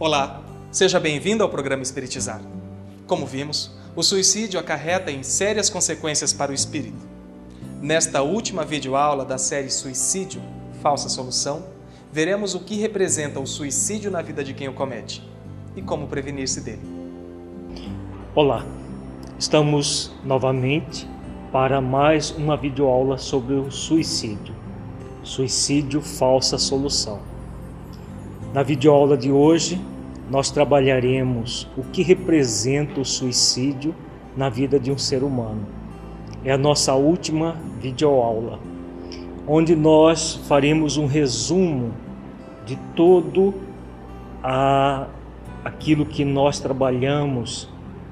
Olá, seja bem-vindo ao programa Espiritizar. Como vimos, o suicídio acarreta em sérias consequências para o espírito. Nesta última videoaula da série Suicídio Falsa Solução, veremos o que representa o suicídio na vida de quem o comete e como prevenir-se dele. Olá, estamos novamente para mais uma videoaula sobre o suicídio. Suicídio Falsa Solução. Na videoaula de hoje, nós trabalharemos o que representa o suicídio na vida de um ser humano. É a nossa última videoaula, onde nós faremos um resumo de todo a, aquilo que nós trabalhamos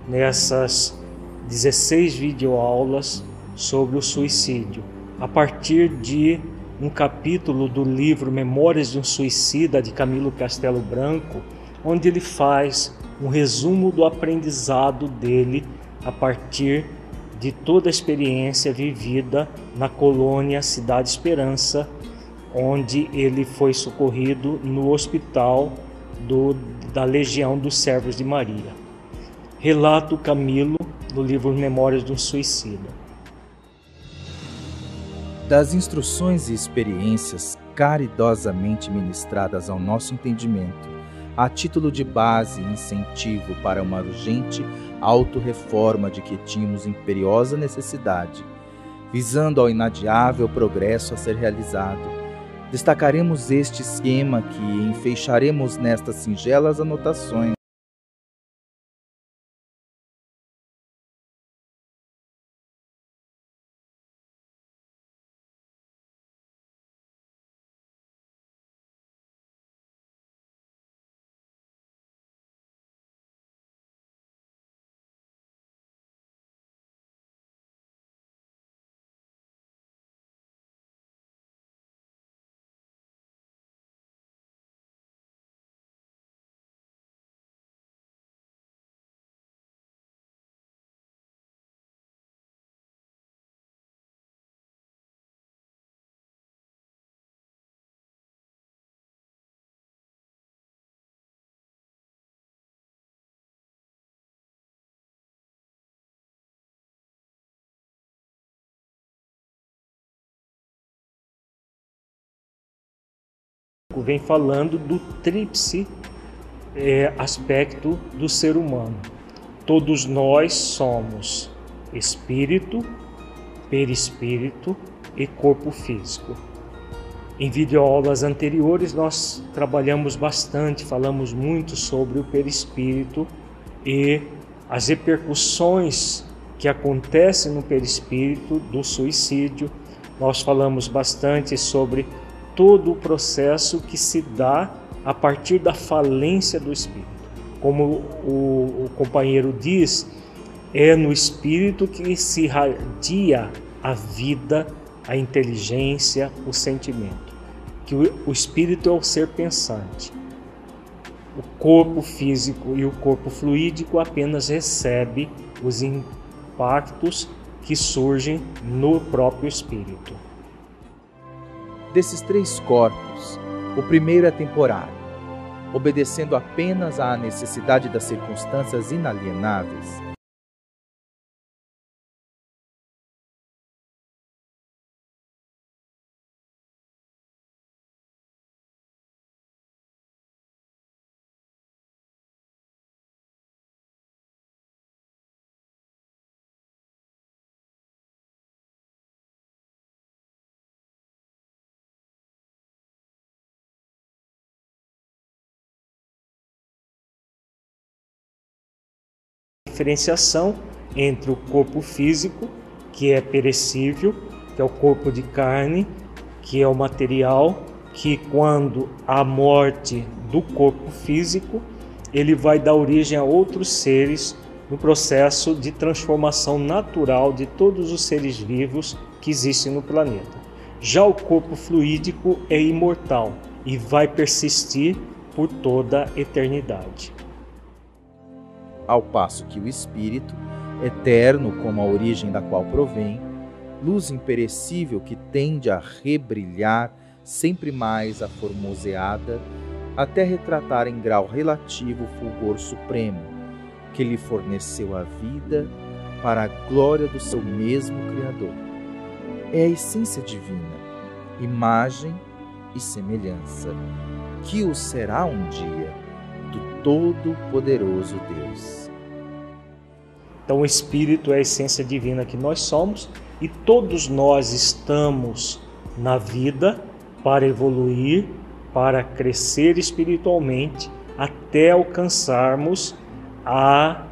nessas 16 videoaulas sobre o suicídio, a partir de um capítulo do livro Memórias de um Suicida, de Camilo Castelo Branco, onde ele faz um resumo do aprendizado dele a partir de toda a experiência vivida na colônia Cidade Esperança, onde ele foi socorrido no hospital do, da Legião dos Servos de Maria. Relato Camilo no livro Memórias de um Suicida das instruções e experiências caridosamente ministradas ao nosso entendimento, a título de base e incentivo para uma urgente autorreforma de que tínhamos imperiosa necessidade, visando ao inadiável progresso a ser realizado, destacaremos este esquema que enfeixaremos nestas singelas anotações vem falando do tríplice é, aspecto do ser humano. Todos nós somos espírito, perispírito e corpo físico. Em videoaulas anteriores nós trabalhamos bastante, falamos muito sobre o perispírito e as repercussões que acontecem no perispírito do suicídio. Nós falamos bastante sobre todo o processo que se dá a partir da falência do espírito. Como o, o companheiro diz, é no espírito que se irradia a vida, a inteligência, o sentimento. Que o, o espírito é o ser pensante. O corpo físico e o corpo fluídico apenas recebe os impactos que surgem no próprio espírito desses três corpos, o primeiro é temporário, obedecendo apenas à necessidade das circunstâncias inalienáveis diferenciação entre o corpo físico, que é perecível, que é o corpo de carne, que é o material que quando a morte do corpo físico, ele vai dar origem a outros seres no processo de transformação natural de todos os seres vivos que existem no planeta. Já o corpo fluídico é imortal e vai persistir por toda a eternidade ao passo que o espírito, eterno como a origem da qual provém, luz imperecível que tende a rebrilhar sempre mais a formoseada, até retratar em grau relativo o fulgor supremo que lhe forneceu a vida para a glória do seu mesmo Criador. É a essência divina, imagem e semelhança, que o será um dia Todo-Poderoso Deus. Então, o Espírito é a essência divina que nós somos e todos nós estamos na vida para evoluir, para crescer espiritualmente até alcançarmos a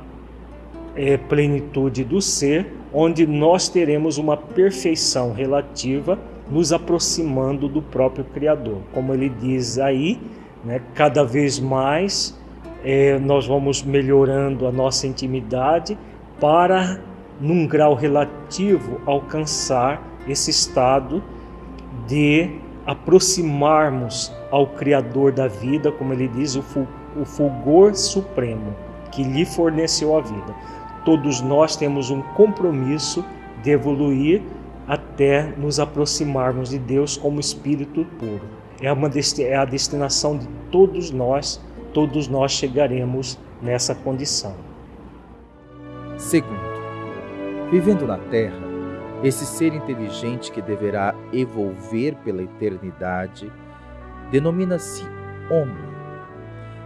é, plenitude do ser, onde nós teremos uma perfeição relativa, nos aproximando do próprio Criador. Como ele diz aí, né, cada vez mais é, nós vamos melhorando a nossa intimidade para, num grau relativo, alcançar esse estado de aproximarmos ao Criador da vida, como ele diz, o fulgor supremo que lhe forneceu a vida. Todos nós temos um compromisso de evoluir até nos aproximarmos de Deus como Espírito puro. É, uma, é a destinação de todos nós, todos nós chegaremos nessa condição. Segundo, vivendo na Terra, esse ser inteligente que deverá evolver pela eternidade denomina-se homem,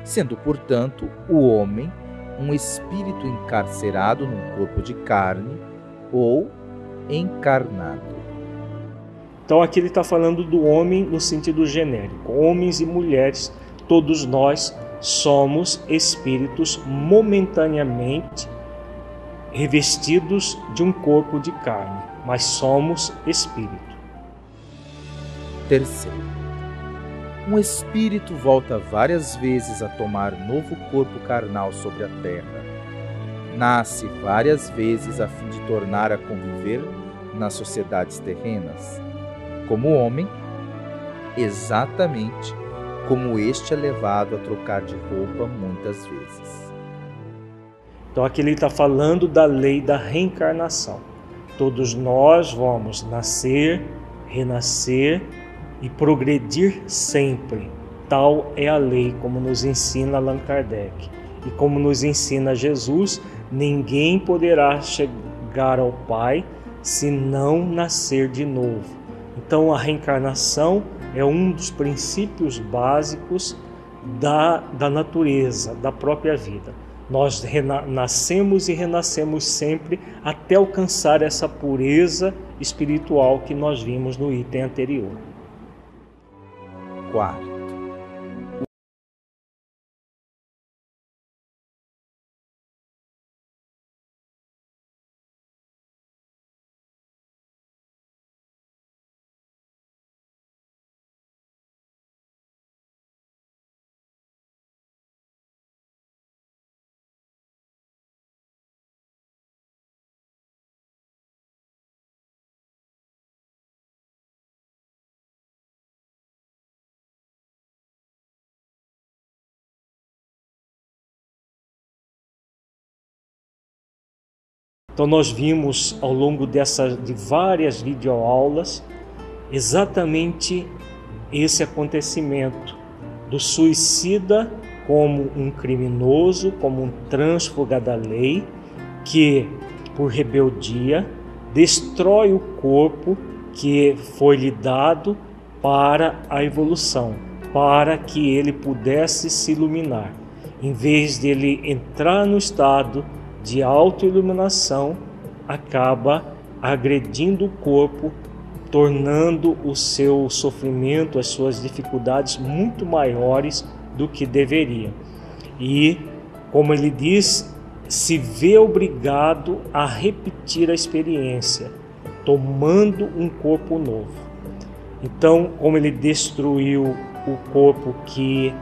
sendo, portanto, o homem um espírito encarcerado num corpo de carne ou encarnado. Então aqui ele está falando do homem no sentido genérico. Homens e mulheres, todos nós somos espíritos momentaneamente revestidos de um corpo de carne, mas somos espírito. Terceiro, um espírito volta várias vezes a tomar novo corpo carnal sobre a terra. Nasce várias vezes a fim de tornar a conviver nas sociedades terrenas. Como homem, exatamente como este é levado a trocar de roupa muitas vezes. Então aqui ele está falando da lei da reencarnação. Todos nós vamos nascer, renascer e progredir sempre. Tal é a lei, como nos ensina Allan Kardec. E como nos ensina Jesus, ninguém poderá chegar ao Pai se não nascer de novo. Então a reencarnação é um dos princípios básicos da, da natureza, da própria vida. Nós nascemos e renascemos sempre até alcançar essa pureza espiritual que nós vimos no item anterior. Quarto. Então nós vimos ao longo dessas de várias videoaulas exatamente esse acontecimento do suicida como um criminoso, como um trânsfuga da lei, que por rebeldia destrói o corpo que foi lhe dado para a evolução, para que ele pudesse se iluminar. Em vez de ele entrar no estado de autoiluminação acaba agredindo o corpo, tornando o seu sofrimento, as suas dificuldades muito maiores do que deveria. E, como ele diz, se vê obrigado a repetir a experiência, tomando um corpo novo. Então, como ele destruiu o corpo que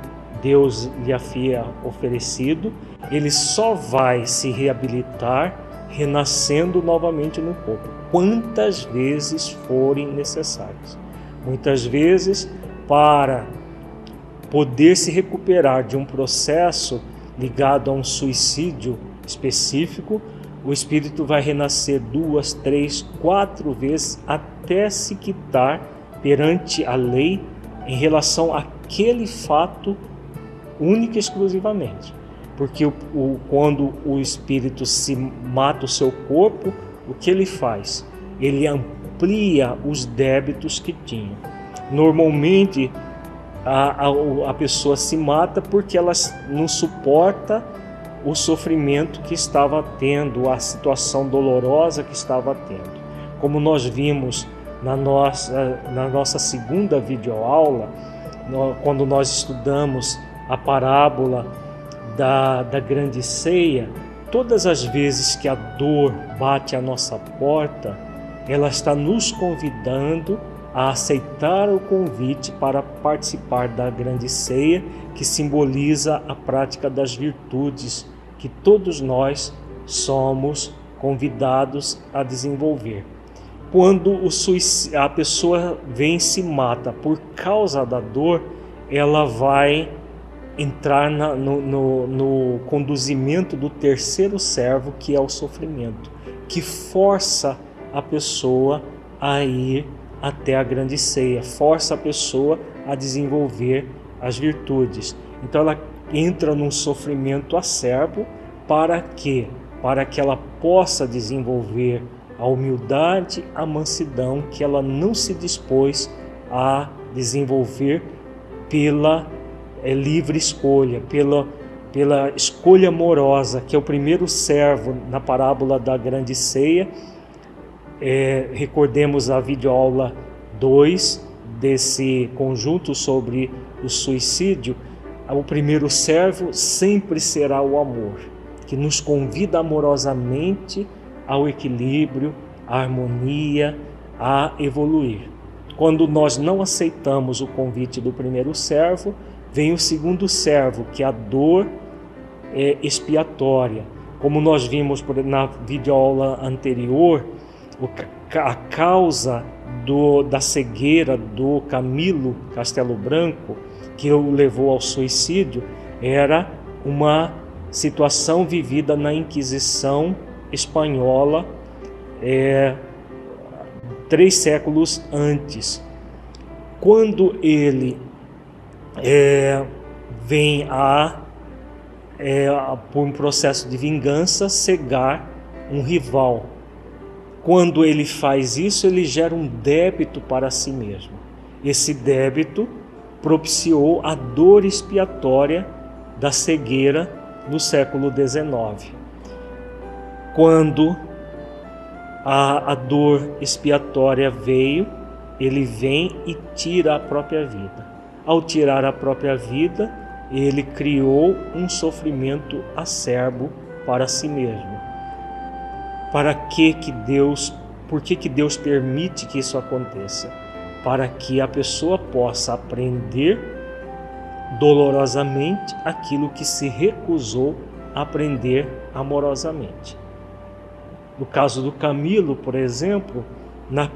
Deus lhe havia oferecido, ele só vai se reabilitar renascendo novamente no corpo, quantas vezes forem necessárias. Muitas vezes, para poder se recuperar de um processo ligado a um suicídio específico, o espírito vai renascer duas, três, quatro vezes até se quitar perante a lei em relação àquele fato única e exclusivamente. Porque o, o, quando o espírito se mata o seu corpo, o que ele faz? Ele amplia os débitos que tinha. Normalmente a, a, a pessoa se mata porque ela não suporta o sofrimento que estava tendo, a situação dolorosa que estava tendo. Como nós vimos na nossa, na nossa segunda videoaula, quando nós estudamos a parábola da, da grande ceia, todas as vezes que a dor bate à nossa porta, ela está nos convidando a aceitar o convite para participar da grande ceia, que simboliza a prática das virtudes que todos nós somos convidados a desenvolver. Quando a pessoa vem e se mata por causa da dor, ela vai entrar na, no, no, no conduzimento do terceiro servo, que é o sofrimento, que força a pessoa a ir até a grande ceia, força a pessoa a desenvolver as virtudes. Então ela entra num sofrimento acerbo para que para que ela possa desenvolver a humildade, a mansidão que ela não se dispôs a desenvolver pela é, livre escolha, pela, pela escolha amorosa, que é o primeiro servo na parábola da grande ceia. É, recordemos a videoaula 2 desse conjunto sobre o suicídio. O primeiro servo sempre será o amor, que nos convida amorosamente ao equilíbrio, à harmonia, a evoluir. Quando nós não aceitamos o convite do primeiro servo, vem o segundo servo, que é a dor é, expiatória. Como nós vimos na videoaula anterior, a causa do, da cegueira do Camilo Castelo Branco, que o levou ao suicídio, era uma situação vivida na Inquisição espanhola é, três séculos antes. Quando ele é, vem a, é, por um processo de vingança, cegar um rival. Quando ele faz isso, ele gera um débito para si mesmo. Esse débito propiciou a dor expiatória da cegueira no século XIX quando a, a dor expiatória veio, ele vem e tira a própria vida. Ao tirar a própria vida, ele criou um sofrimento acerbo para si mesmo. Para que que Deus, por que que Deus permite que isso aconteça? Para que a pessoa possa aprender dolorosamente aquilo que se recusou a aprender amorosamente. No caso do Camilo, por exemplo, na,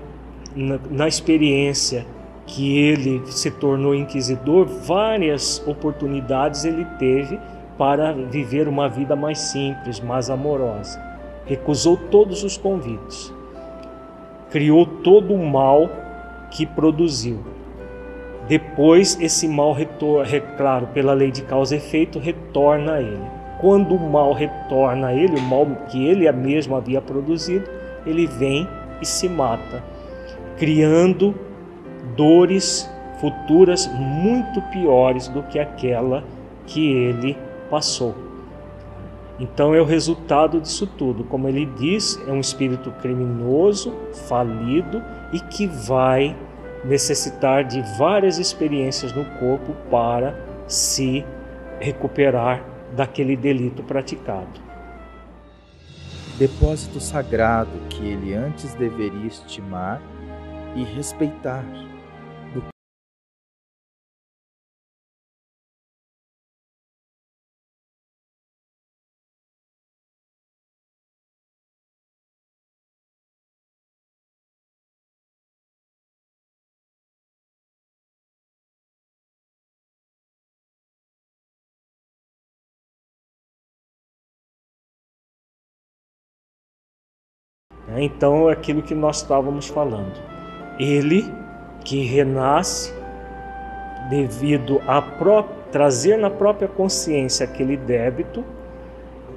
na, na experiência que ele se tornou inquisidor, várias oportunidades ele teve para viver uma vida mais simples, mais amorosa. Recusou todos os convites, criou todo o mal que produziu. Depois, esse mal, claro, pela lei de causa e efeito, retorna a ele quando o mal retorna a ele, o mal que ele mesmo havia produzido, ele vem e se mata, criando dores futuras muito piores do que aquela que ele passou. Então é o resultado disso tudo. Como ele diz, é um espírito criminoso, falido e que vai necessitar de várias experiências no corpo para se recuperar daquele delito praticado. Depósito sagrado que ele antes deveria estimar e respeitar Então, aquilo que nós estávamos falando. Ele que renasce devido própria trazer na própria consciência aquele débito,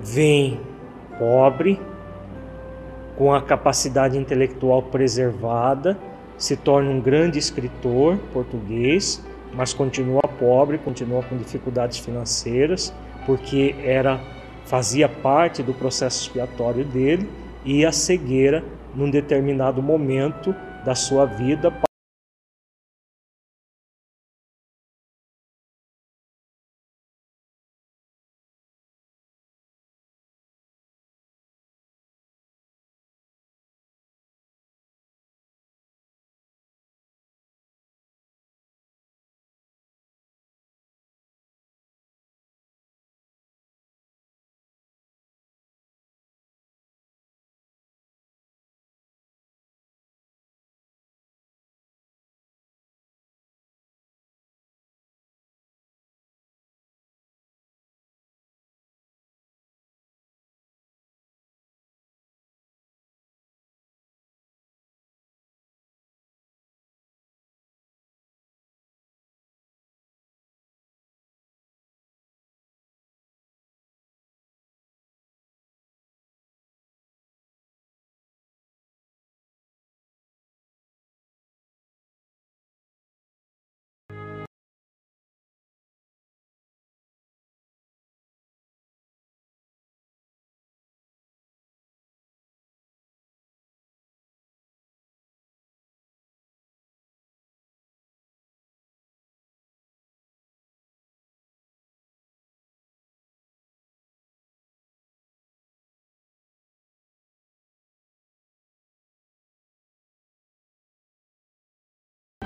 vem pobre, com a capacidade intelectual preservada, se torna um grande escritor português, mas continua pobre, continua com dificuldades financeiras, porque era fazia parte do processo expiatório dele e a cegueira num determinado momento da sua vida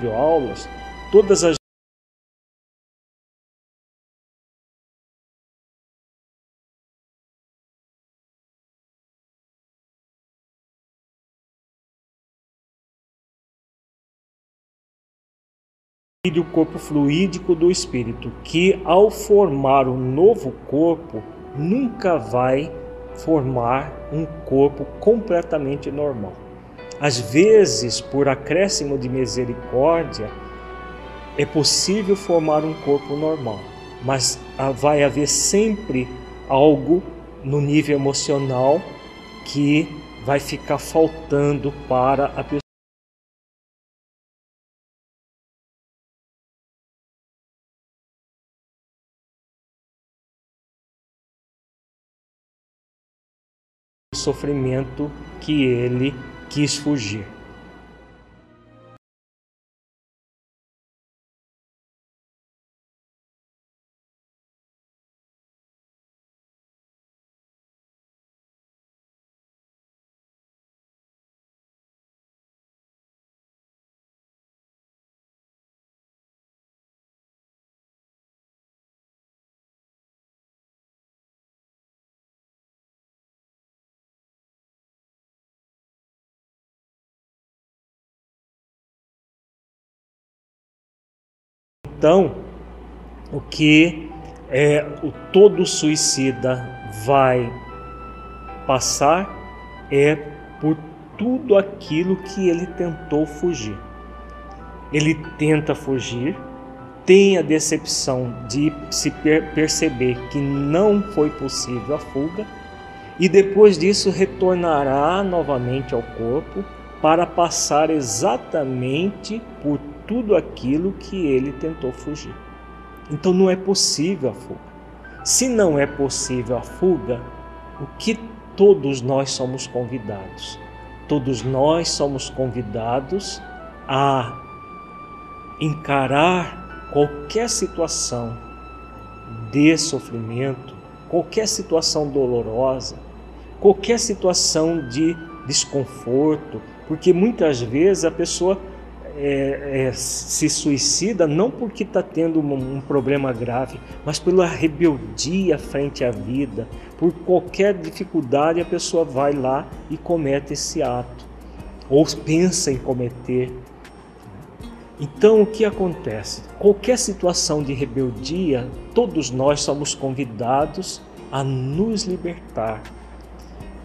aulas, todas as o corpo fluídico do espírito, que ao formar um novo corpo, nunca vai formar um corpo completamente normal. Às vezes, por acréscimo de misericórdia, é possível formar um corpo normal, mas vai haver sempre algo no nível emocional que vai ficar faltando para a pessoa. sofrimento que ele quis fugir. Então, o que é, o todo suicida vai passar é por tudo aquilo que ele tentou fugir. Ele tenta fugir, tem a decepção de se per perceber que não foi possível a fuga e depois disso retornará novamente ao corpo para passar exatamente por tudo aquilo que ele tentou fugir. Então não é possível a fuga. Se não é possível a fuga, o que todos nós somos convidados? Todos nós somos convidados a encarar qualquer situação de sofrimento, qualquer situação dolorosa, qualquer situação de desconforto, porque muitas vezes a pessoa é, é, se suicida não porque está tendo um, um, problema grave, mas pela rebeldia frente à vida. Por qualquer dificuldade, a pessoa vai lá e comete esse ato, ou pensa em cometer. Então, o que acontece? Qualquer situação de rebeldia, todos nós somos convidados a nos libertar.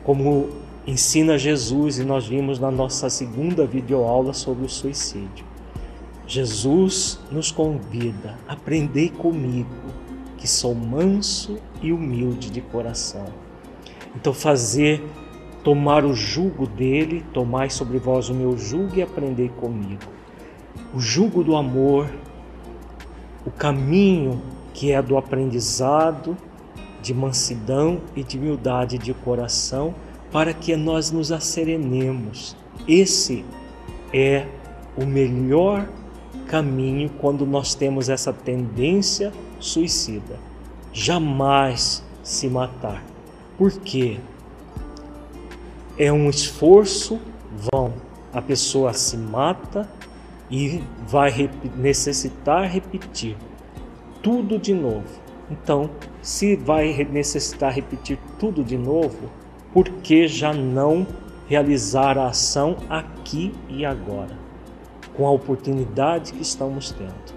Como ensina Jesus e nós vimos na nossa segunda videoaula sobre o suicídio. Jesus nos convida: aprendei comigo, que sou manso e humilde de coração. Então, fazer, tomar o jugo dele, tomai sobre vós o meu jugo e aprendei comigo. O jugo do amor, o caminho que é do aprendizado, de mansidão e de humildade de coração, para que nós nos asserenemos. Esse é o melhor caminho quando nós temos essa tendência suicida. Jamais se matar. Por quê? É um esforço vão. A pessoa se mata e vai necessitar repetir tudo de novo. Então, se vai necessitar repetir tudo de novo, por que já não realizar a ação aqui e agora? com a oportunidade que estamos tendo.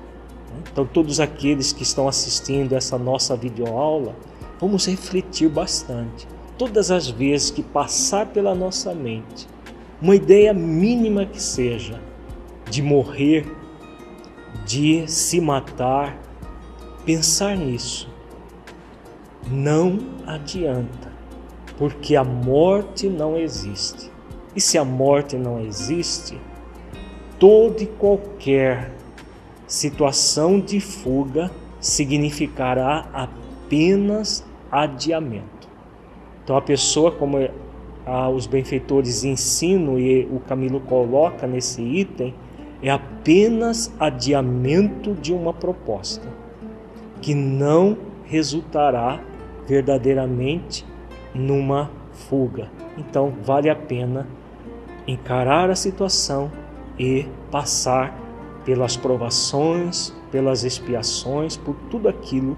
Então, todos aqueles que estão assistindo essa nossa videoaula, vamos refletir bastante. Todas as vezes que passar pela nossa mente uma ideia mínima que seja de morrer, de se matar, pensar nisso. Não adianta, porque a morte não existe. E se a morte não existe, toda e qualquer situação de fuga significará apenas adiamento. Então a pessoa, como os benfeitores ensinam e o Camilo coloca nesse item, é apenas adiamento de uma proposta que não resultará verdadeiramente numa fuga. Então vale a pena encarar a situação e passar pelas provações, pelas expiações, por tudo aquilo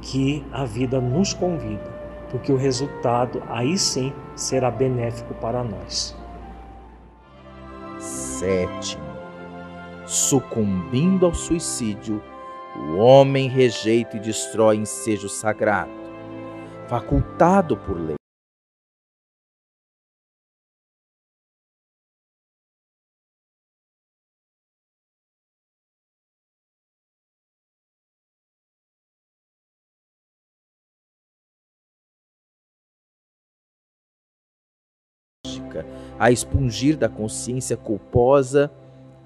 que a vida nos convida, porque o resultado aí sim será benéfico para nós. Sétimo, sucumbindo ao suicídio, o homem rejeita e destrói ensejo sagrado, facultado por lei. A expungir da consciência culposa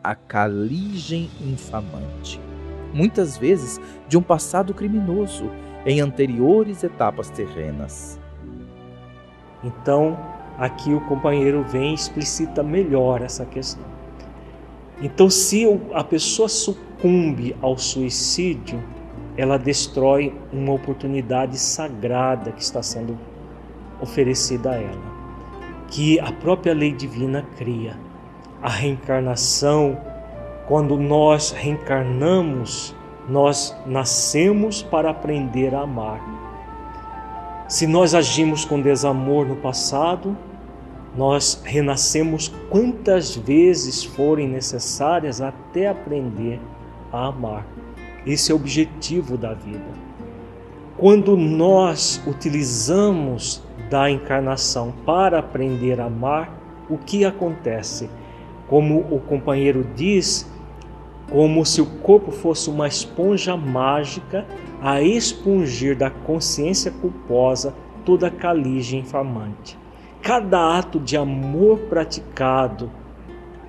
a caligem infamante, muitas vezes de um passado criminoso em anteriores etapas terrenas. Então, aqui o companheiro vem e explicita melhor essa questão. Então, se a pessoa sucumbe ao suicídio, ela destrói uma oportunidade sagrada que está sendo oferecida a ela que a própria lei divina cria. A reencarnação, quando nós reencarnamos, nós nascemos para aprender a amar. Se nós agimos com desamor no passado, nós renascemos quantas vezes forem necessárias até aprender a amar. Esse é o objetivo da vida. Quando nós utilizamos da encarnação para aprender a amar, o que acontece? Como o companheiro diz, como se o corpo fosse uma esponja mágica a expungir da consciência culposa toda a caligem infamante. Cada ato de amor praticado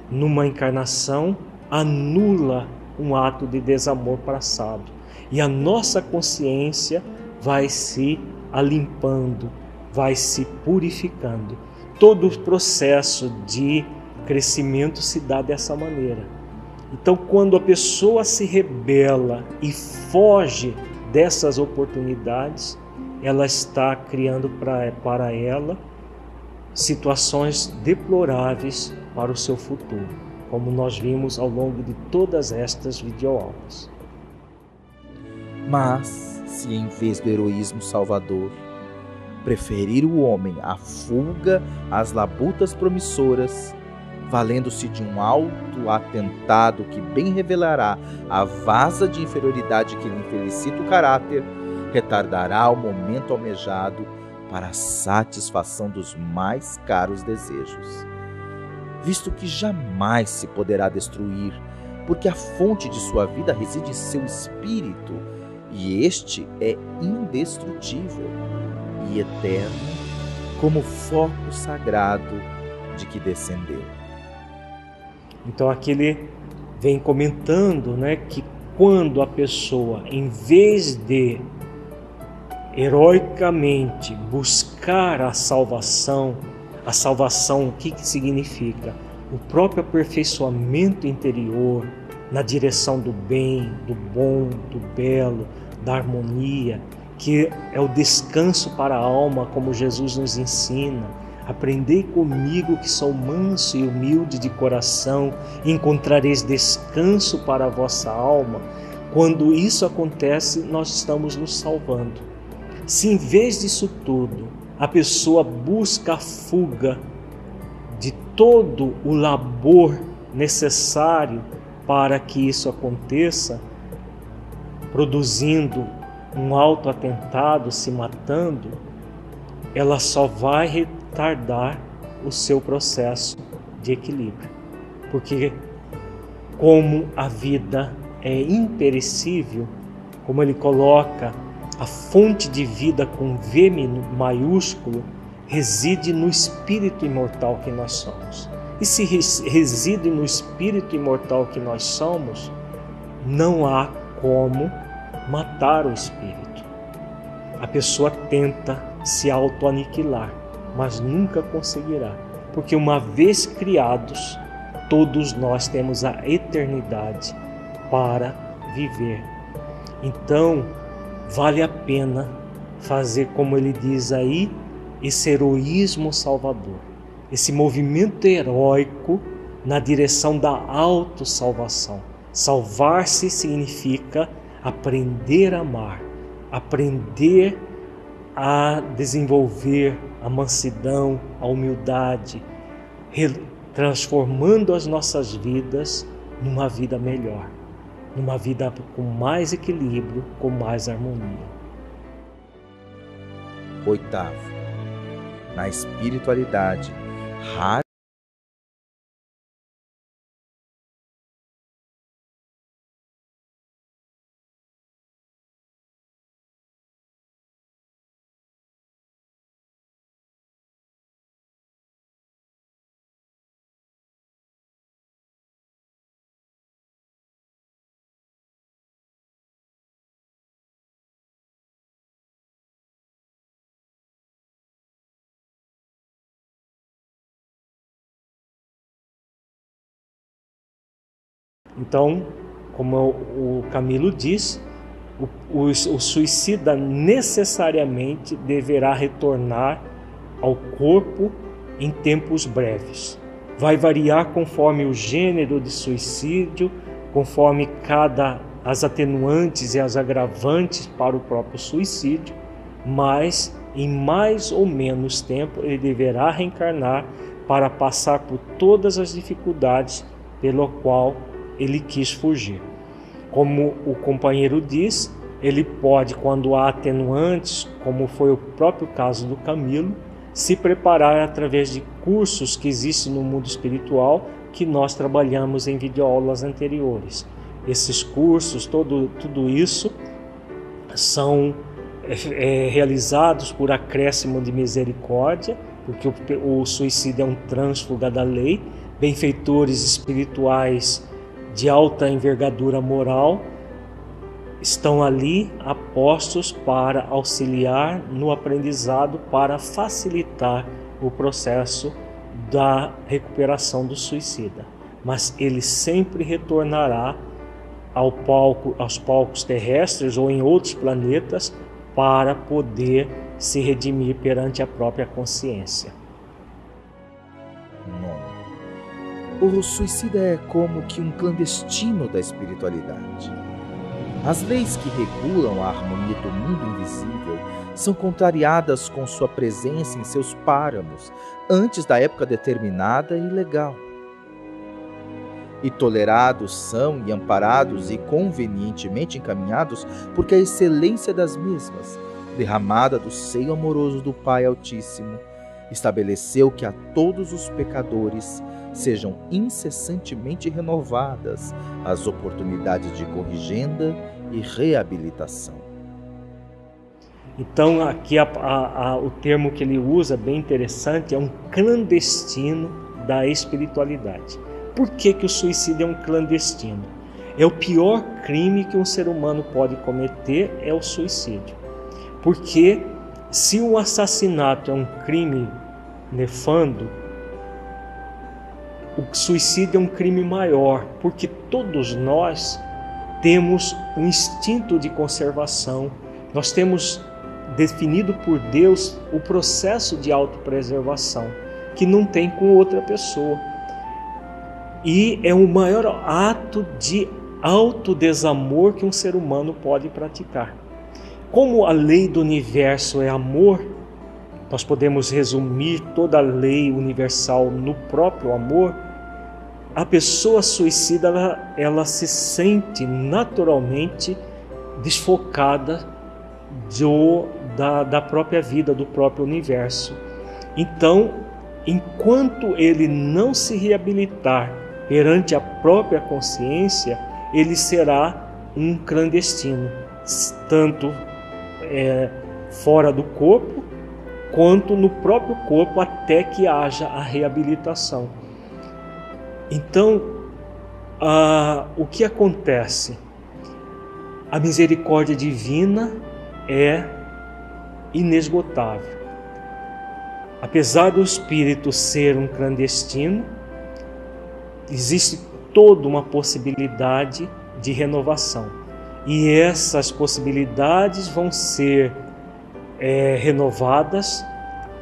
numa encarnação anula um ato de desamor passado e a nossa consciência vai se alimpando, vai se purificando. Todo o processo de crescimento se dá dessa maneira. Então, quando a pessoa se rebela e foge dessas oportunidades, ela está criando pra, para ela situações deploráveis para o seu futuro, como nós vimos ao longo de todas estas videoaulas. Mas, se em vez do heroísmo salvador, preferir o homem à fuga às labutas promissoras, valendo-se de um alto atentado que bem revelará a vasa de inferioridade que lhe infelicita o caráter, retardará o momento almejado para a satisfação dos mais caros desejos. Visto que jamais se poderá destruir porque a fonte de sua vida reside em seu espírito, e este é indestrutível e eterno, como foco sagrado de que descendeu. Então aqui ele vem comentando, né, que quando a pessoa, em vez de heroicamente buscar a salvação, a salvação, o que, que significa? O próprio aperfeiçoamento interior na direção do bem, do bom, do belo, da harmonia, que é o descanso para a alma, como Jesus nos ensina. Aprendei comigo que sou manso e humilde de coração, e encontrareis descanso para a vossa alma. Quando isso acontece, nós estamos nos salvando. Se em vez disso tudo a pessoa busca a fuga de todo o labor necessário para que isso aconteça, produzindo um autoatentado, se matando, ela só vai retardar o seu processo de equilíbrio. Porque, como a vida é imperecível, como ele coloca a fonte de vida com V maiúsculo reside no espírito imortal que nós somos. E se reside no espírito imortal que nós somos, não há como matar o espírito. A pessoa tenta se auto-aniquilar, mas nunca conseguirá, porque uma vez criados, todos nós temos a eternidade para viver. Então, vale a pena fazer, como ele diz aí, esse heroísmo salvador, esse movimento heróico na direção da autossalvação. Salvar-se significa aprender a amar, aprender a desenvolver a mansidão, a humildade, transformando as nossas vidas numa vida melhor numa vida com mais equilíbrio, com mais harmonia. Oitavo, na espiritualidade, Então, como o Camilo diz, o, o, o suicida necessariamente deverá retornar ao corpo em tempos breves. Vai variar conforme o gênero de suicídio, conforme cada as atenuantes e as agravantes para o próprio suicídio, mas em mais ou menos tempo ele deverá reencarnar para passar por todas as dificuldades pelo qual ele quis fugir. Como o companheiro diz, ele pode, quando há atenuantes, como foi o próprio caso do Camilo, se preparar através de cursos que existem no mundo espiritual que nós trabalhamos em videoaulas anteriores. Esses cursos, todo, tudo isso, são é, é realizados por acréscimo de misericórdia, porque o, o suicídio é um trânsfuga da lei, benfeitores espirituais de alta envergadura moral estão ali apostos para auxiliar no aprendizado para facilitar o processo da recuperação do suicida. Mas ele sempre retornará ao palco, aos palcos terrestres ou em outros planetas para poder se redimir perante a própria consciência. O suicida é como que um clandestino da espiritualidade. As leis que regulam a harmonia do mundo invisível são contrariadas com sua presença em seus páramos antes da época determinada e legal. E tolerados são e amparados e convenientemente encaminhados porque a excelência das mesmas, derramada do seio amoroso do Pai Altíssimo, estabeleceu que a todos os pecadores sejam incessantemente renovadas as oportunidades de corrigenda e reabilitação. Então, aqui a, a, a, o termo que ele usa, bem interessante, é um clandestino da espiritualidade. Por que, que o suicídio é um clandestino? É o pior crime que um ser humano pode cometer, é o suicídio. Porque se o assassinato é um crime nefando, o suicídio é um crime maior, porque todos nós temos um instinto de conservação, nós temos definido por Deus o processo de autopreservação, que não tem com outra pessoa. E é o maior ato de autodesamor que um ser humano pode praticar. Como a lei do universo é amor, nós podemos resumir toda a lei universal no próprio amor. A pessoa suicida ela, ela se sente naturalmente desfocada do, da, da própria vida, do próprio universo. Então, enquanto ele não se reabilitar perante a própria consciência, ele será um clandestino, tanto é, fora do corpo quanto no próprio corpo até que haja a reabilitação. Então, o que acontece? A misericórdia divina é inesgotável. Apesar do espírito ser um clandestino, existe toda uma possibilidade de renovação. E essas possibilidades vão ser é, renovadas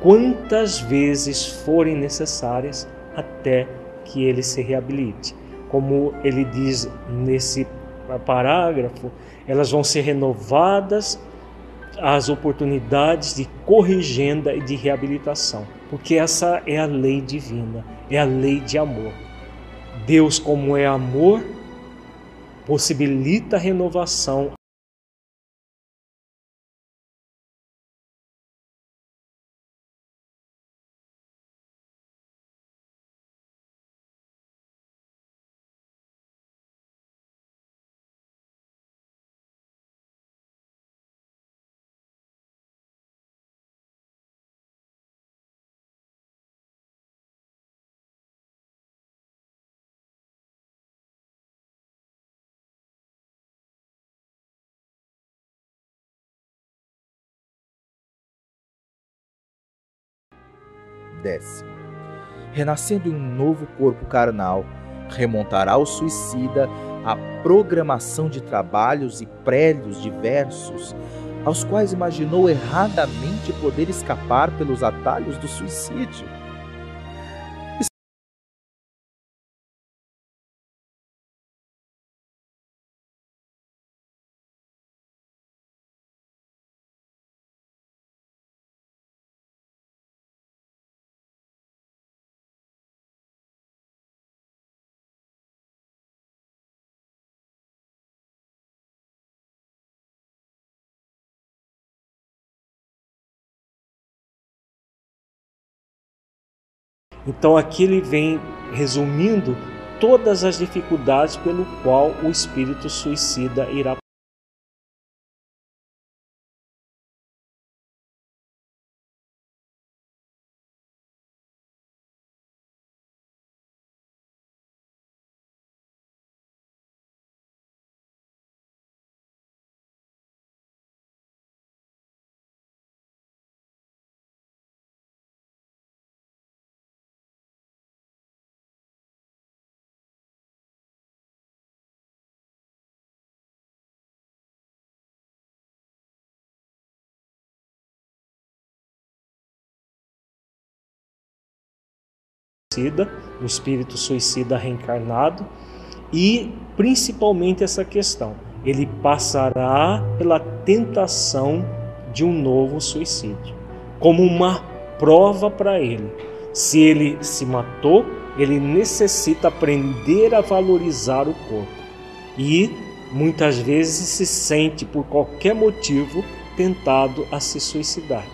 quantas vezes forem necessárias até que ele se reabilite. Como ele diz nesse parágrafo, elas vão ser renovadas as oportunidades de corrigenda e de reabilitação, porque essa é a lei divina, é a lei de amor. Deus, como é amor, possibilita a renovação Renascendo em um novo corpo carnal, remontará o suicida à programação de trabalhos e prédios diversos, aos quais imaginou erradamente poder escapar pelos atalhos do suicídio. Então aqui ele vem resumindo todas as dificuldades pelo qual o espírito suicida irá suicida, do espírito suicida reencarnado e principalmente essa questão, ele passará pela tentação de um novo suicídio, como uma prova para ele. Se ele se matou, ele necessita aprender a valorizar o corpo e muitas vezes se sente por qualquer motivo tentado a se suicidar.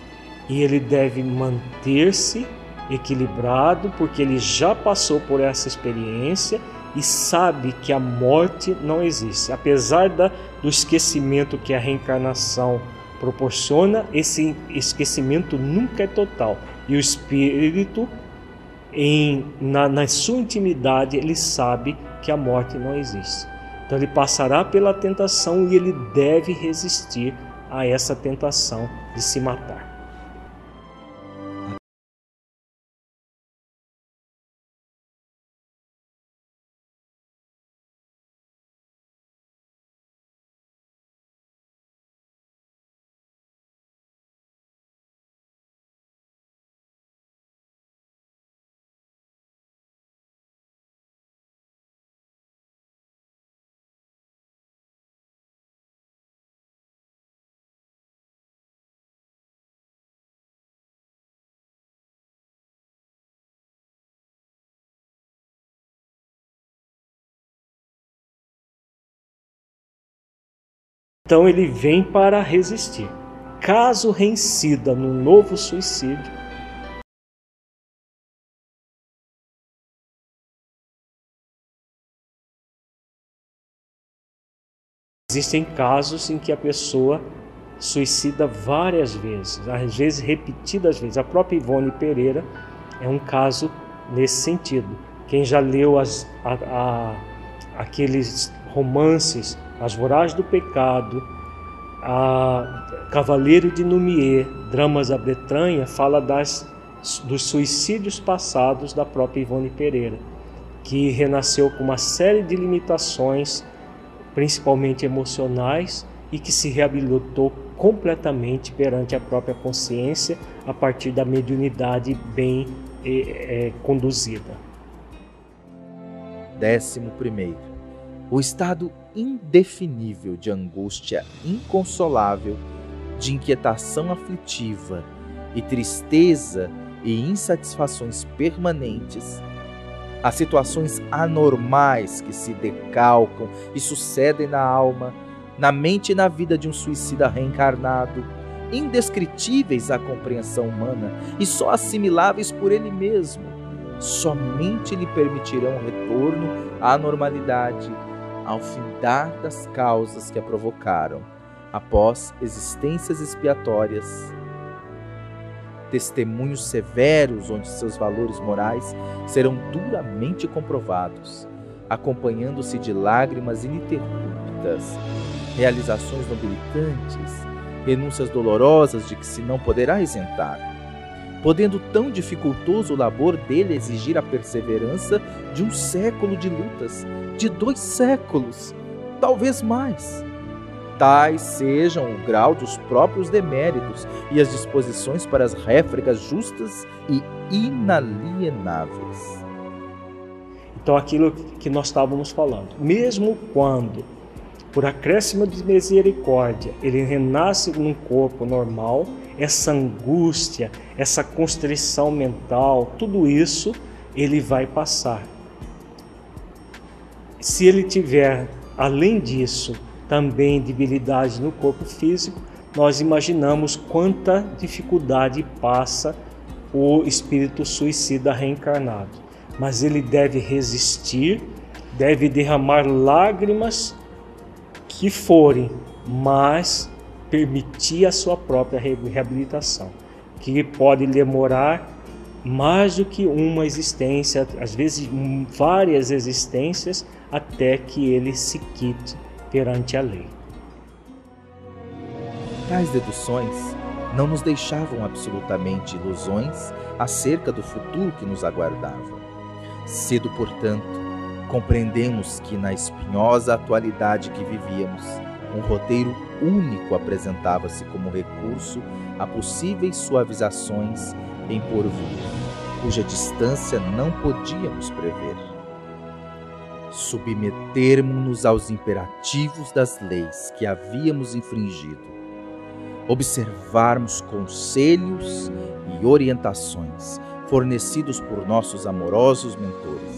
e ele deve manter-se equilibrado, porque ele já passou por essa experiência e sabe que a morte não existe. Apesar da, do esquecimento que a reencarnação proporciona, esse esquecimento nunca é total. E o espírito, em, na, na sua intimidade, ele sabe que a morte não existe. Então ele passará pela tentação e ele deve resistir a essa tentação de se matar. Então ele vem para resistir. Caso reincida no novo suicídio, Existem casos em que a pessoa suicida várias vezes, às vezes repetidas vezes. A própria Ivone Pereira é um caso nesse sentido. Quem já leu as, a, a, aqueles romances as Voragens do Pecado, a Cavaleiro de Numier, Dramas da Bretanha, fala das, dos suicídios passados da própria Ivone Pereira, que renasceu com uma série de limitações, principalmente emocionais, e que se reabilitou completamente perante a própria consciência a partir da mediunidade bem é, conduzida. Décimo primeiro o estado indefinível de angústia inconsolável, de inquietação aflitiva e tristeza e insatisfações permanentes, as situações anormais que se decalcam e sucedem na alma, na mente e na vida de um suicida reencarnado, indescritíveis à compreensão humana e só assimiláveis por ele mesmo, somente lhe permitirão retorno à normalidade ao findar das causas que a provocaram, após existências expiatórias, testemunhos severos onde seus valores morais serão duramente comprovados, acompanhando-se de lágrimas ininterruptas, realizações nobilitantes, renúncias dolorosas de que se não poderá isentar, podendo tão dificultoso o labor dele exigir a perseverança de um século de lutas, de dois séculos, talvez mais. Tais sejam o grau dos próprios deméritos e as disposições para as réfregas justas e inalienáveis. Então, aquilo que nós estávamos falando, mesmo quando, por acréscimo de misericórdia, ele renasce num corpo normal, essa angústia, essa constrição mental, tudo isso ele vai passar se ele tiver, além disso, também debilidade no corpo físico, nós imaginamos quanta dificuldade passa o espírito suicida reencarnado. Mas ele deve resistir, deve derramar lágrimas que forem, mas permitir a sua própria reabilitação, que pode demorar mais do que uma existência, às vezes várias existências, até que ele se quite perante a lei. Tais deduções não nos deixavam absolutamente ilusões acerca do futuro que nos aguardava. Cedo, portanto, compreendemos que na espinhosa atualidade que vivíamos, um roteiro único apresentava-se como recurso a possíveis suavizações em porvir, cuja distância não podíamos prever. Submetermos-nos aos imperativos das leis que havíamos infringido, observarmos conselhos e orientações fornecidos por nossos amorosos mentores,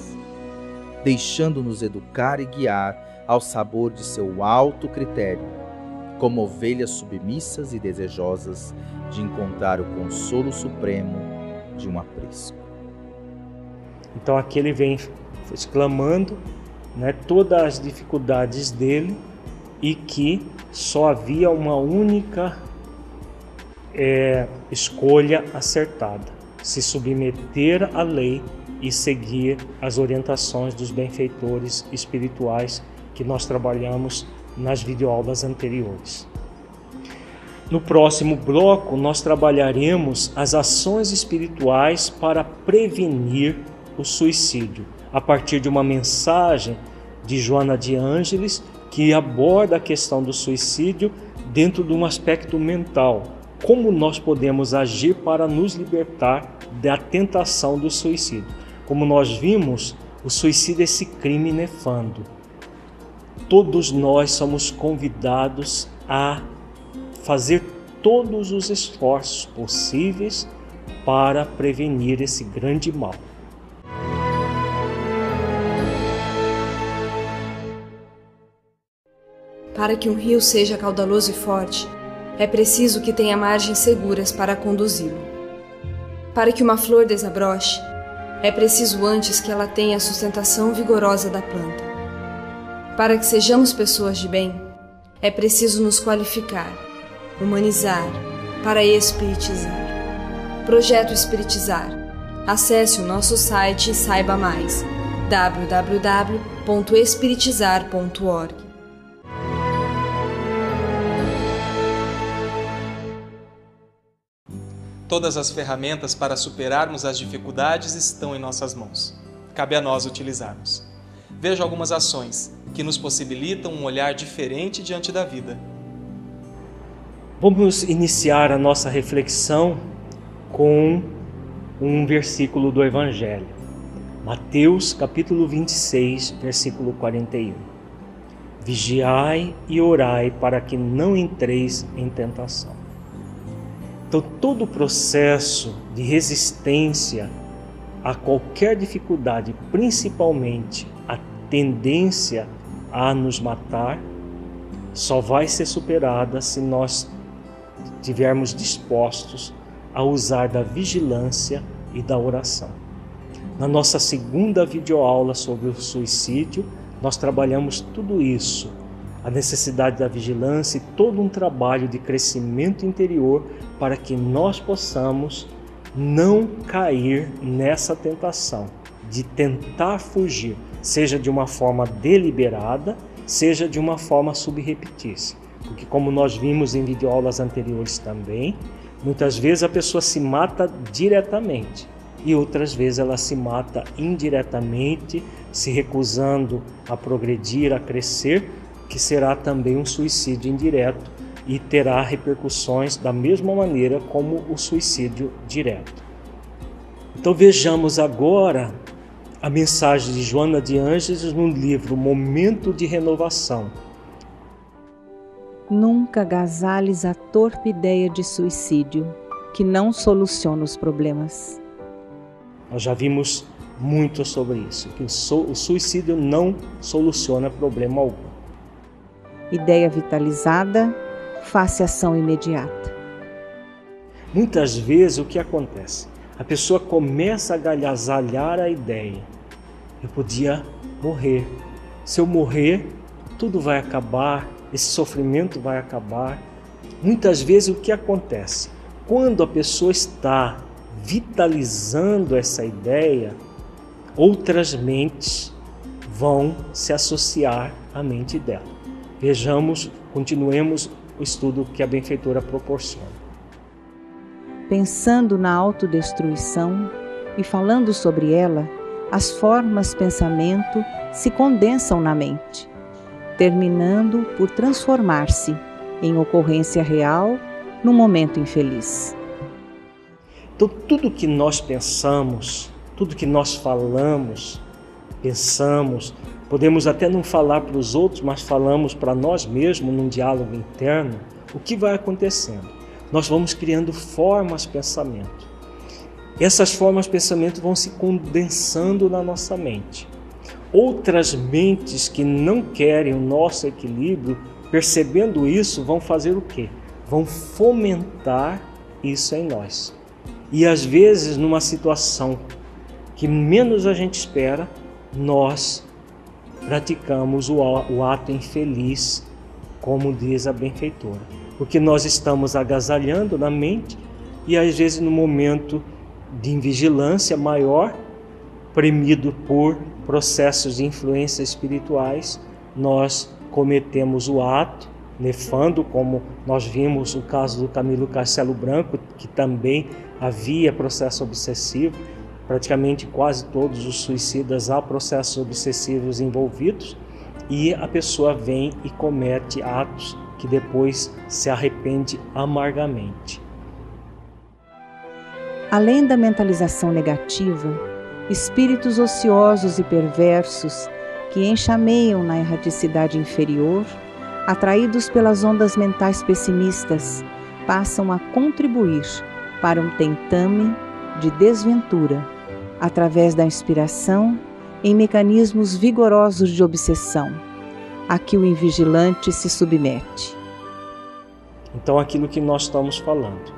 deixando-nos educar e guiar ao sabor de seu alto critério como ovelhas submissas e desejosas de encontrar o consolo supremo de um aprisco. Então aqui ele vem exclamando né, todas as dificuldades dele e que só havia uma única é, escolha acertada: se submeter à lei e seguir as orientações dos benfeitores espirituais que nós trabalhamos nas videoaulas anteriores. No próximo bloco, nós trabalharemos as ações espirituais para prevenir o suicídio, a partir de uma mensagem de Joana de Ângeles que aborda a questão do suicídio dentro de um aspecto mental. Como nós podemos agir para nos libertar da tentação do suicídio? Como nós vimos, o suicídio é esse crime nefando. Todos nós somos convidados a fazer todos os esforços possíveis para prevenir esse grande mal. Para que um rio seja caudaloso e forte, é preciso que tenha margens seguras para conduzi-lo. Para que uma flor desabroche, é preciso antes que ela tenha a sustentação vigorosa da planta. Para que sejamos pessoas de bem, é preciso nos qualificar, humanizar, para espiritizar. Projeto Espiritizar. Acesse o nosso site e saiba mais. www.espiritizar.org Todas as ferramentas para superarmos as dificuldades estão em nossas mãos. Cabe a nós utilizarmos. Veja algumas ações que nos possibilitam um olhar diferente diante da vida. Vamos iniciar a nossa reflexão com um versículo do Evangelho. Mateus capítulo 26, versículo 41. Vigiai e orai para que não entreis em tentação. Então, todo o processo de resistência a qualquer dificuldade, principalmente a tendência a nos matar, só vai ser superada se nós estivermos dispostos a usar da vigilância e da oração. Na nossa segunda videoaula sobre o suicídio, nós trabalhamos tudo isso a necessidade da vigilância e todo um trabalho de crescimento interior para que nós possamos não cair nessa tentação de tentar fugir, seja de uma forma deliberada, seja de uma forma subrepetícia. Porque, como nós vimos em videoaulas anteriores também, muitas vezes a pessoa se mata diretamente e outras vezes ela se mata indiretamente, se recusando a progredir, a crescer, que será também um suicídio indireto e terá repercussões da mesma maneira como o suicídio direto. Então vejamos agora a mensagem de Joana de Ângeles no livro Momento de Renovação. Nunca agasalhes a torpe ideia de suicídio, que não soluciona os problemas. Nós já vimos muito sobre isso, que o suicídio não soluciona problema algum ideia vitalizada, faça ação imediata. Muitas vezes o que acontece? A pessoa começa a galhazalhar a ideia. Eu podia morrer. Se eu morrer, tudo vai acabar, esse sofrimento vai acabar. Muitas vezes o que acontece? Quando a pessoa está vitalizando essa ideia, outras mentes vão se associar à mente dela. Vejamos, continuemos o estudo que a benfeitora proporciona. Pensando na autodestruição e falando sobre ela, as formas pensamento se condensam na mente, terminando por transformar-se em ocorrência real no momento infeliz. Então, tudo que nós pensamos, tudo que nós falamos, pensamos, Podemos até não falar para os outros, mas falamos para nós mesmos num diálogo interno. O que vai acontecendo? Nós vamos criando formas de pensamento. Essas formas de pensamento vão se condensando na nossa mente. Outras mentes que não querem o nosso equilíbrio percebendo isso, vão fazer o quê? Vão fomentar isso em nós. E às vezes, numa situação que menos a gente espera, nós praticamos o ato infeliz, como diz a benfeitora. Porque nós estamos agasalhando na mente e às vezes no momento de invigilância maior, premido por processos de influência espirituais, nós cometemos o ato nefando, como nós vimos o caso do Camilo Castelo Branco, que também havia processo obsessivo, praticamente quase todos os suicidas há processos obsessivos envolvidos, e a pessoa vem e comete atos que depois se arrepende amargamente. Além da mentalização negativa, espíritos ociosos e perversos que enxameiam na erraticidade inferior, atraídos pelas ondas mentais pessimistas, passam a contribuir para um tentame de desventura, através da inspiração em mecanismos vigorosos de obsessão, a que o invigilante se submete. Então, aquilo que nós estamos falando,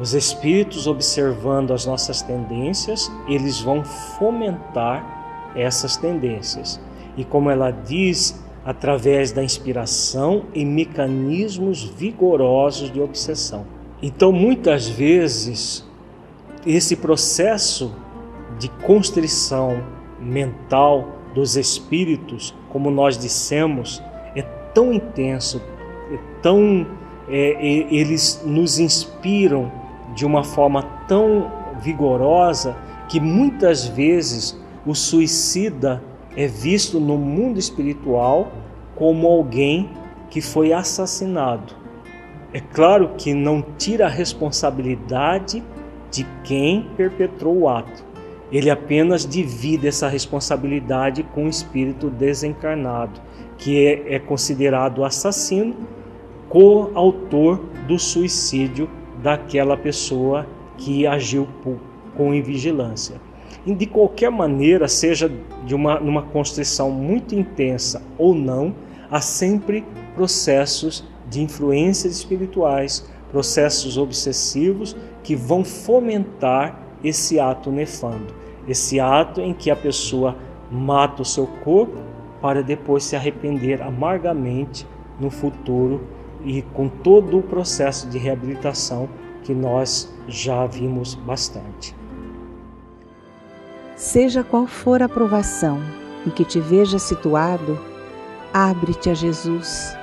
os espíritos observando as nossas tendências, eles vão fomentar essas tendências. E como ela diz, através da inspiração e mecanismos vigorosos de obsessão. Então, muitas vezes, esse processo de constrição mental dos espíritos, como nós dissemos, é tão intenso, é tão é, eles nos inspiram de uma forma tão vigorosa que muitas vezes o suicida é visto no mundo espiritual como alguém que foi assassinado. É claro que não tira a responsabilidade de quem perpetrou o ato. Ele apenas divide essa responsabilidade com o espírito desencarnado, que é, é considerado assassino, coautor do suicídio daquela pessoa que agiu com invigilância. E de qualquer maneira, seja de uma numa constrição muito intensa ou não, há sempre processos de influências espirituais, processos obsessivos que vão fomentar esse ato nefando, esse ato em que a pessoa mata o seu corpo para depois se arrepender amargamente no futuro e com todo o processo de reabilitação que nós já vimos bastante. Seja qual for a provação em que te veja situado, abre-te a Jesus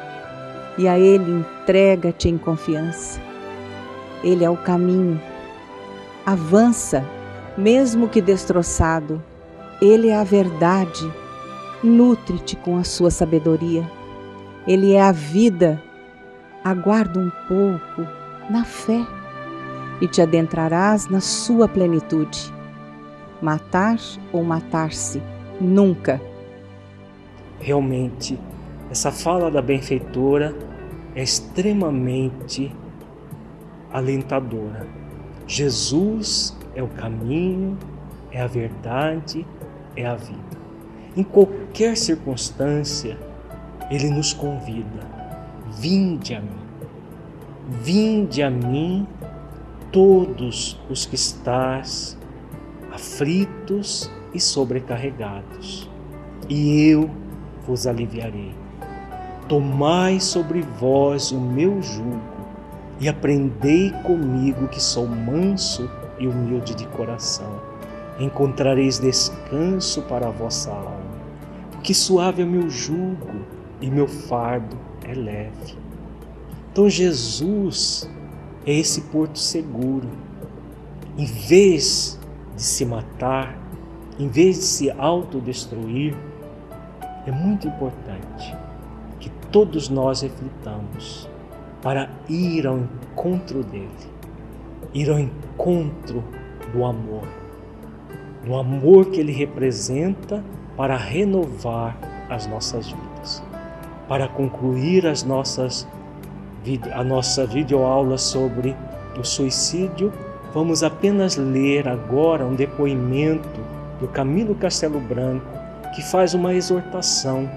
e a Ele entrega-te em confiança. Ele é o caminho Avança, mesmo que destroçado. Ele é a verdade. Nutre-te com a sua sabedoria. Ele é a vida. Aguarda um pouco na fé e te adentrarás na sua plenitude. Matar ou matar-se? Nunca. Realmente, essa fala da benfeitora é extremamente alentadora Jesus é o caminho, é a verdade, é a vida. Em qualquer circunstância, Ele nos convida: vinde a mim, vinde a mim, todos os que estás aflitos e sobrecarregados, e eu vos aliviarei. Tomai sobre vós o meu jugo e aprendei comigo que sou manso e humilde de coração. Encontrareis descanso para a vossa alma, porque suave é meu jugo e meu fardo é leve. Então Jesus é esse porto seguro. Em vez de se matar, em vez de se autodestruir, é muito importante que todos nós reflitamos para ir ao encontro dele, ir ao encontro do amor, do amor que ele representa para renovar as nossas vidas, para concluir as nossas a nossa videoaula sobre o suicídio, vamos apenas ler agora um depoimento do Camilo Castelo Branco que faz uma exortação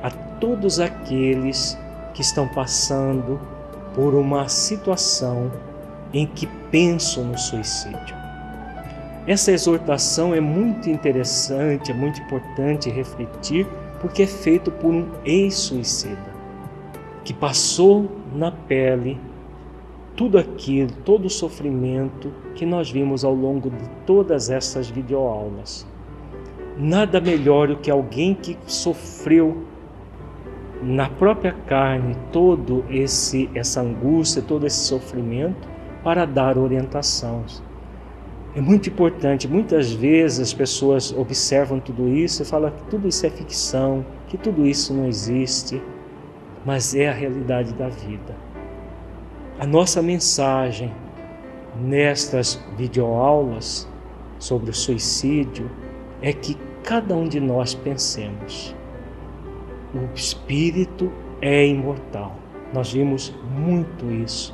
a todos aqueles que estão passando por uma situação em que pensam no suicídio. Essa exortação é muito interessante, é muito importante refletir, porque é feito por um ex-suicida que passou na pele tudo aquilo, todo o sofrimento que nós vimos ao longo de todas essas videoaulas. Nada melhor do que alguém que sofreu na própria carne todo esse essa angústia, todo esse sofrimento para dar orientações. É muito importante, muitas vezes as pessoas observam tudo isso e falam que tudo isso é ficção, que tudo isso não existe, mas é a realidade da vida. A nossa mensagem nestas videoaulas sobre o suicídio é que cada um de nós pensemos. O espírito é imortal. Nós vimos muito isso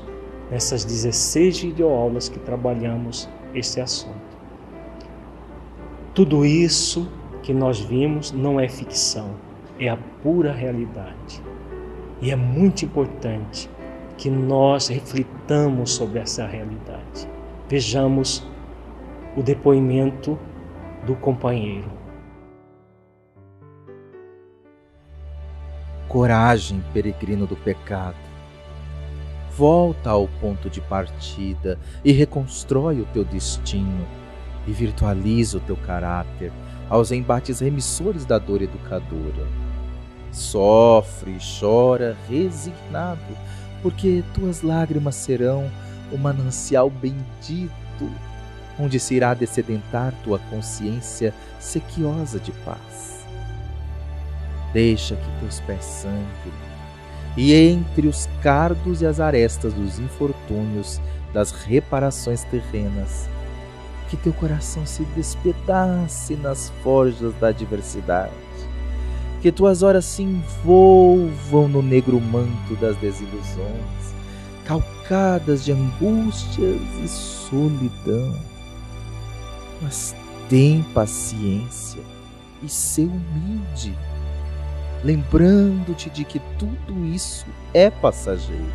nessas 16 videoaulas que trabalhamos esse assunto. Tudo isso que nós vimos não é ficção, é a pura realidade. E é muito importante que nós reflitamos sobre essa realidade. Vejamos o depoimento do companheiro. Coragem, peregrino do pecado. Volta ao ponto de partida e reconstrói o teu destino e virtualiza o teu caráter aos embates remissores da dor educadora. Sofre chora resignado porque tuas lágrimas serão o manancial bendito, onde se irá descedentar tua consciência sequiosa de paz. Deixa que teus pés sangrem, e entre os cardos e as arestas dos infortúnios das reparações terrenas, que teu coração se despedace nas forjas da adversidade. Que tuas horas se envolvam no negro manto das desilusões, calcadas de angústias e solidão. Mas tem paciência e ser humilde, lembrando-te de que tudo isso é passageiro.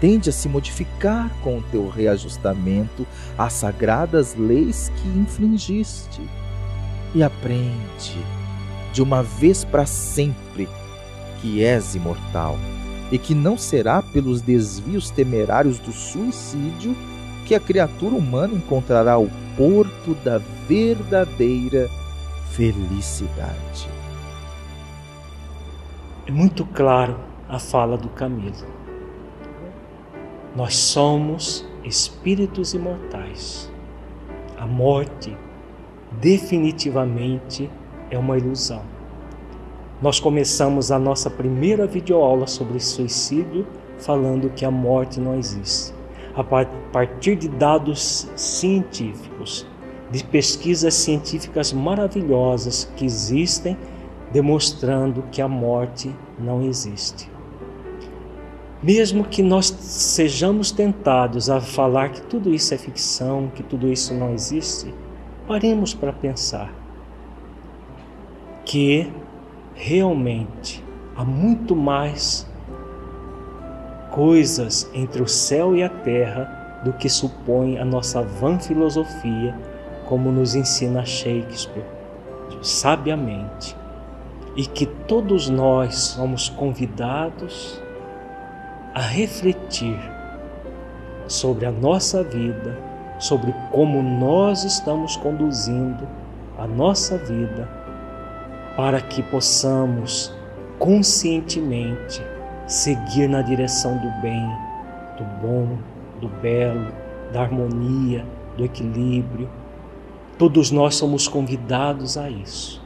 Tende a se modificar com o teu reajustamento às sagradas leis que infringiste e aprende de uma vez para sempre que és imortal e que não será pelos desvios temerários do suicídio que a criatura humana encontrará o porto da verdadeira felicidade. É muito claro a fala do Camilo. Nós somos espíritos imortais. A morte definitivamente é uma ilusão. Nós começamos a nossa primeira videoaula sobre suicídio falando que a morte não existe. A partir de dados científicos, de pesquisas científicas maravilhosas que existem demonstrando que a morte não existe. Mesmo que nós sejamos tentados a falar que tudo isso é ficção, que tudo isso não existe, paremos para pensar que realmente há muito mais coisas entre o céu e a terra do que supõe a nossa vã filosofia, como nos ensina Shakespeare, sabiamente, e que todos nós somos convidados a refletir sobre a nossa vida, sobre como nós estamos conduzindo a nossa vida para que possamos conscientemente seguir na direção do bem, do bom, do belo, da harmonia, do equilíbrio. Todos nós somos convidados a isso.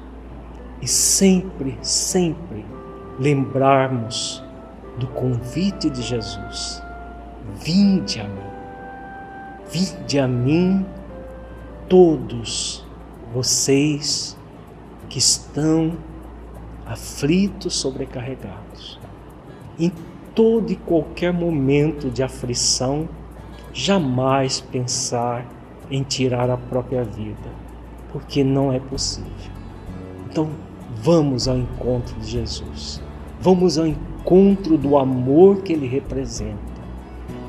E sempre, sempre lembrarmos do convite de Jesus: Vinde a mim, vinde a mim, todos vocês que estão aflitos, sobrecarregados. Em todo e qualquer momento de aflição, jamais pensar em tirar a própria vida, porque não é possível. Então, vamos ao encontro de Jesus. Vamos ao encontro do amor que ele representa,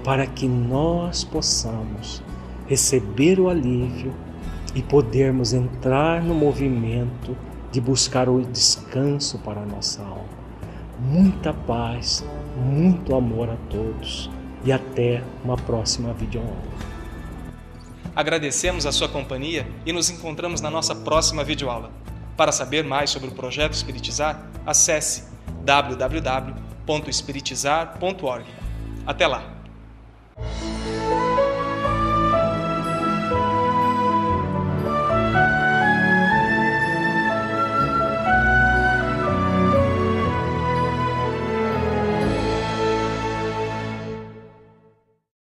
para que nós possamos receber o alívio e podermos entrar no movimento de buscar o descanso para a nossa alma. Muita paz, muito amor a todos e até uma próxima videoaula. Agradecemos a sua companhia e nos encontramos na nossa próxima videoaula. Para saber mais sobre o projeto Espiritizar, acesse www.espiritizar.org. Até lá!